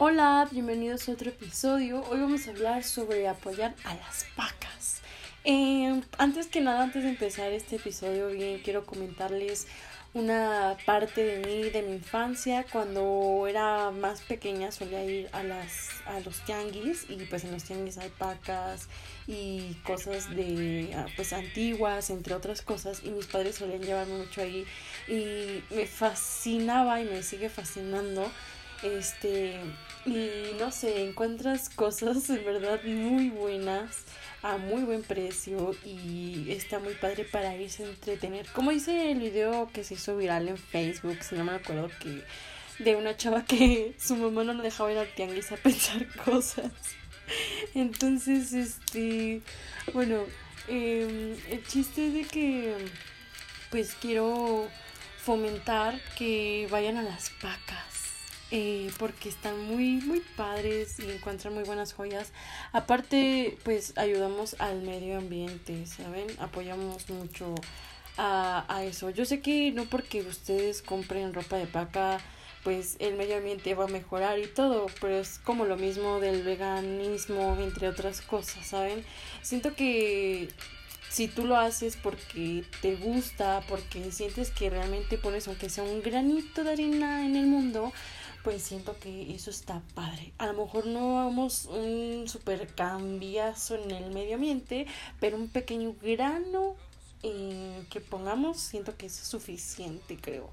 Hola, bienvenidos a otro episodio. Hoy vamos a hablar sobre apoyar a las vacas. Eh, antes que nada, antes de empezar este episodio, bien quiero comentarles una parte de mí, de mi infancia. Cuando era más pequeña solía ir a, las, a los tianguis y pues en los tianguis hay vacas y cosas de ah, pues antiguas, entre otras cosas. Y mis padres solían llevarme mucho ahí y me fascinaba y me sigue fascinando este, y no sé, encuentras cosas en verdad muy buenas a muy buen precio y está muy padre para irse a entretener. Como dice el video que se hizo viral en Facebook, si no me acuerdo que de una chava que su mamá no le dejaba ir al tianguis a pensar cosas. Entonces, este, bueno, eh, el chiste es de que pues quiero fomentar que vayan a las vacas eh, porque están muy, muy padres y encuentran muy buenas joyas. Aparte, pues ayudamos al medio ambiente, ¿saben? Apoyamos mucho a, a eso. Yo sé que no porque ustedes compren ropa de paca, pues el medio ambiente va a mejorar y todo, pero es como lo mismo del veganismo, entre otras cosas, ¿saben? Siento que si tú lo haces porque te gusta, porque sientes que realmente pones aunque sea un granito de arena en el mundo, pues siento que eso está padre. A lo mejor no vamos un super cambiazo en el medio ambiente, pero un pequeño grano eh, que pongamos, siento que es suficiente, creo.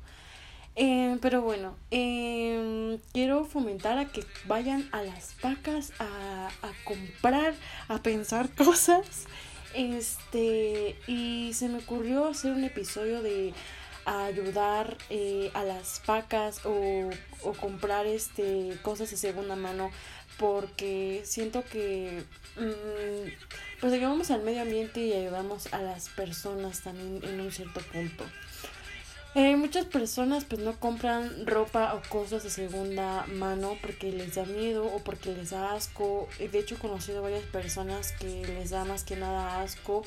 Eh, pero bueno, em, quiero fomentar a que vayan a las vacas a, a comprar, a pensar cosas. Este, y se me ocurrió hacer un episodio de a ayudar eh, a las vacas o, o, comprar este cosas de segunda mano porque siento que mmm, pues ayudamos al medio ambiente y ayudamos a las personas también en un cierto punto eh, muchas personas pues no compran ropa o cosas de segunda mano porque les da miedo o porque les da asco. De hecho he conocido varias personas que les da más que nada asco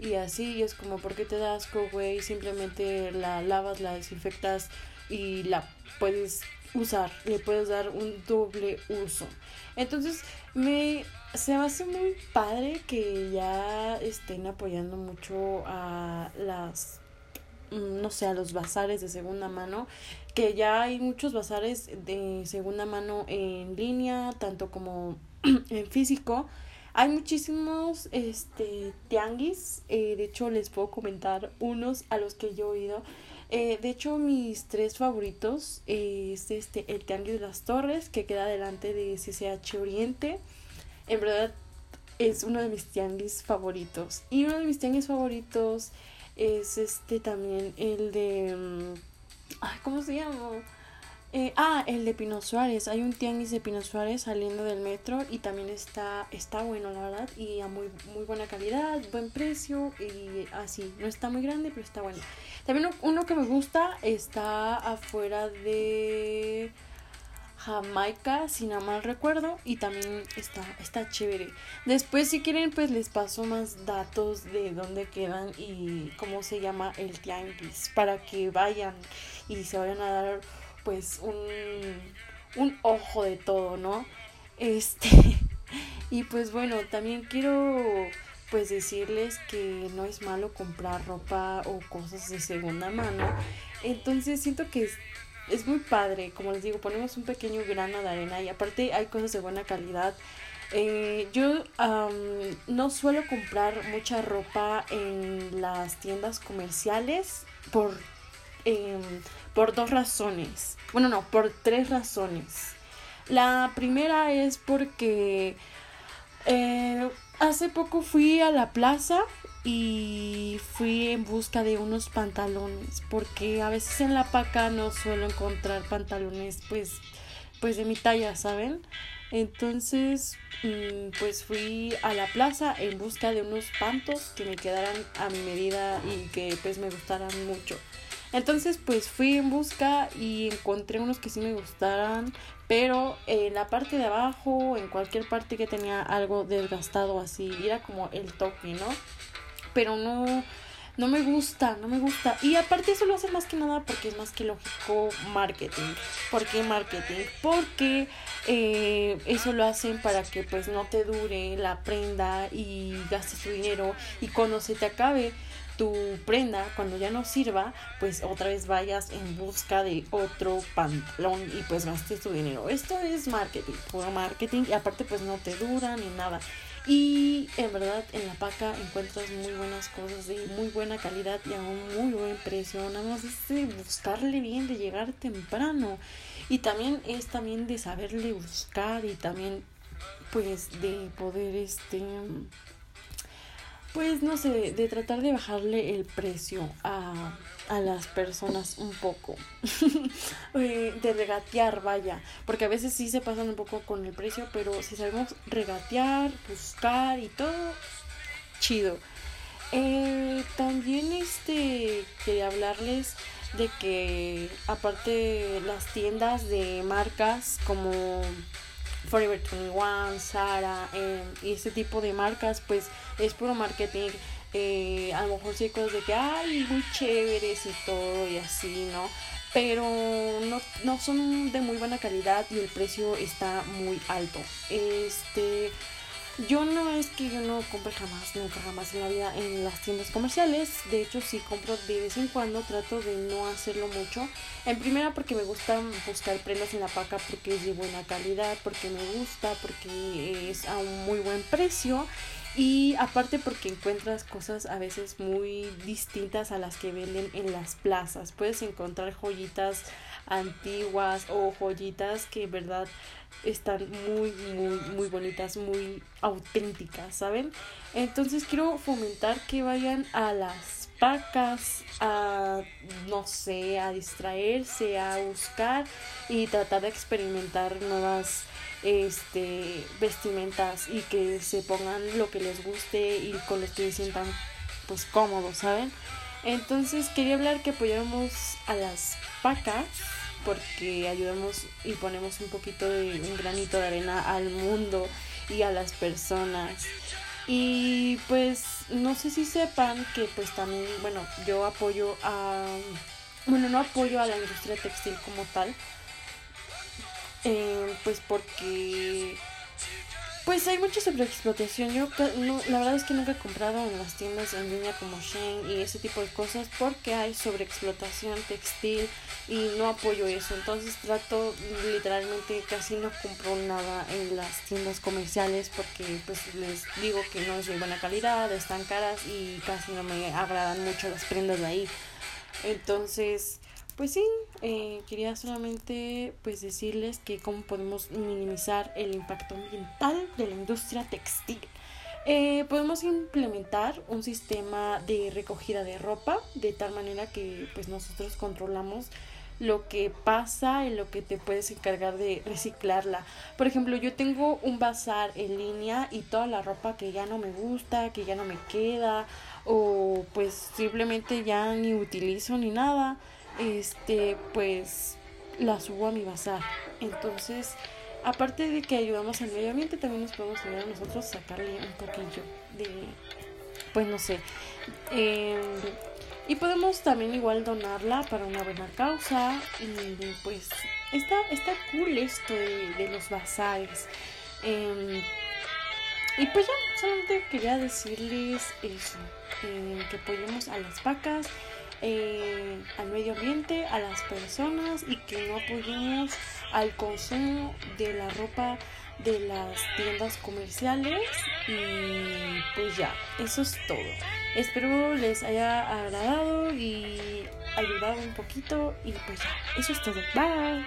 y así es como, ¿por qué te da asco, güey? Simplemente la lavas, la desinfectas y la puedes usar, le puedes dar un doble uso. Entonces, me se me hace muy padre que ya estén apoyando mucho a las mm, no sé, a los bazares de segunda mano, que ya hay muchos bazares de segunda mano en línea, tanto como en físico, hay muchísimos este, tianguis, eh, de hecho les puedo comentar unos a los que yo he ido. Eh, de hecho, mis tres favoritos es este, el Tianguis de las Torres, que queda delante de CCH Oriente. En verdad es uno de mis tianguis favoritos. Y uno de mis tianguis favoritos es este también, el de... Mm, ay, ¿Cómo se llama? Eh, ah, el de Pino Suárez. Hay un tianguis de Pino Suárez saliendo del metro y también está, está bueno, la verdad, y a muy, muy buena calidad, buen precio y así. No está muy grande, pero está bueno. También uno que me gusta está afuera de Jamaica, si no mal recuerdo, y también está, está chévere. Después, si quieren, pues les paso más datos de dónde quedan y cómo se llama el tianguis para que vayan y se vayan a dar pues un, un ojo de todo, ¿no? Este, y pues bueno, también quiero pues decirles que no es malo comprar ropa o cosas de segunda mano. Entonces siento que es, es muy padre, como les digo, ponemos un pequeño grano de arena y aparte hay cosas de buena calidad. Eh, yo no suelo comprar mucha ropa en las tiendas comerciales por Em, por dos razones. Bueno, no, por tres razones. La primera es porque eh, hace poco fui a la plaza y fui en busca de unos pantalones porque a veces en la paca no suelo encontrar pantalones pues pues de mi talla saben entonces mm, pues fui a la plaza en busca de unos pantos que me quedaran a mi medida y que pues me gustaran mucho entonces pues fui en busca y encontré unos que sí me gustaran, pero en la parte de abajo, en cualquier parte que tenía algo desgastado así, era como el toque, ¿no? Pero no, no me gusta, no me gusta. Y aparte eso lo hace más que nada porque es más que lógico marketing. ¿Por qué marketing? Porque eh, eso lo hacen para que pues no te dure la prenda y gastes tu dinero y cuando se te acabe tu prenda cuando ya no sirva, pues otra vez vayas en busca de otro pantalón y pues gastes tu dinero. Esto es marketing, puro marketing y aparte pues no te dura ni nada. Y en verdad en la paca encuentras muy buenas cosas de muy buena calidad y a un muy buen precio. Nada más es de buscarle bien, de llegar temprano. Y también es también de saberle buscar y también pues de poder este pues no sé, de tratar de bajarle el precio a, a las personas un poco. Eh, de regatear, vaya. Porque a veces sí se pasan un poco con el precio, pero si sabemos regatear, buscar y todo, chido. Eh, también este quería hablarles de que aparte las tiendas de marcas como Forever 21, Sara eh, y este tipo de marcas, pues es puro marketing. Eh, a lo mejor sí hay cosas de que, ay, muy chéveres y todo y así, ¿no? Pero no, no son de muy buena calidad y el precio está muy alto. Este yo no es que yo no compre jamás, nunca jamás en la vida en las tiendas comerciales. De hecho, sí compro de vez en cuando, trato de no hacerlo mucho. En primera porque me gusta buscar prendas en la paca porque es de buena calidad, porque me gusta, porque es a un muy buen precio. Y aparte porque encuentras cosas a veces muy distintas a las que venden en las plazas. Puedes encontrar joyitas antiguas o joyitas que en verdad están muy, muy, muy bonitas, muy auténticas, ¿saben? Entonces quiero fomentar que vayan a las pacas, a, no sé, a distraerse, a buscar y tratar de experimentar nuevas este vestimentas y que se pongan lo que les guste y con los que se sientan pues cómodos, ¿saben? Entonces quería hablar que apoyamos a las pacas porque ayudamos y ponemos un poquito de un granito de arena al mundo y a las personas. Y pues no sé si sepan que pues también, bueno, yo apoyo a, bueno, no apoyo a la industria textil como tal, eh, pues porque pues hay mucha sobreexplotación. Yo no, la verdad es que nunca he comprado en las tiendas en línea como Shane y ese tipo de cosas porque hay sobreexplotación textil y no apoyo eso. Entonces trato literalmente casi no compro nada en las tiendas comerciales porque pues les digo que no es de buena calidad, están caras y casi no me agradan mucho las prendas de ahí. Entonces pues sí, eh, quería solamente pues decirles que cómo podemos minimizar el impacto ambiental de la industria textil. Eh, podemos implementar un sistema de recogida de ropa de tal manera que pues nosotros controlamos lo que pasa y lo que te puedes encargar de reciclarla. Por ejemplo, yo tengo un bazar en línea y toda la ropa que ya no me gusta, que ya no me queda o pues simplemente ya ni utilizo ni nada este, pues la subo a mi bazar. Entonces, aparte de que ayudamos al medio ambiente, también nos podemos ayudar a nosotros a sacarle un poquillo de, pues no sé. Em, y podemos también igual donarla para una buena causa. Y pues está, está cool esto de, los bazares. Em, y pues ya, solamente quería decirles eso, eh, que apoyemos a las vacas eh, al medio ambiente, a las personas y que no apoyemos al consumo de la ropa de las tiendas comerciales y pues ya, eso es todo. Espero les haya agradado y ayudado un poquito y pues ya, eso es todo. Bye.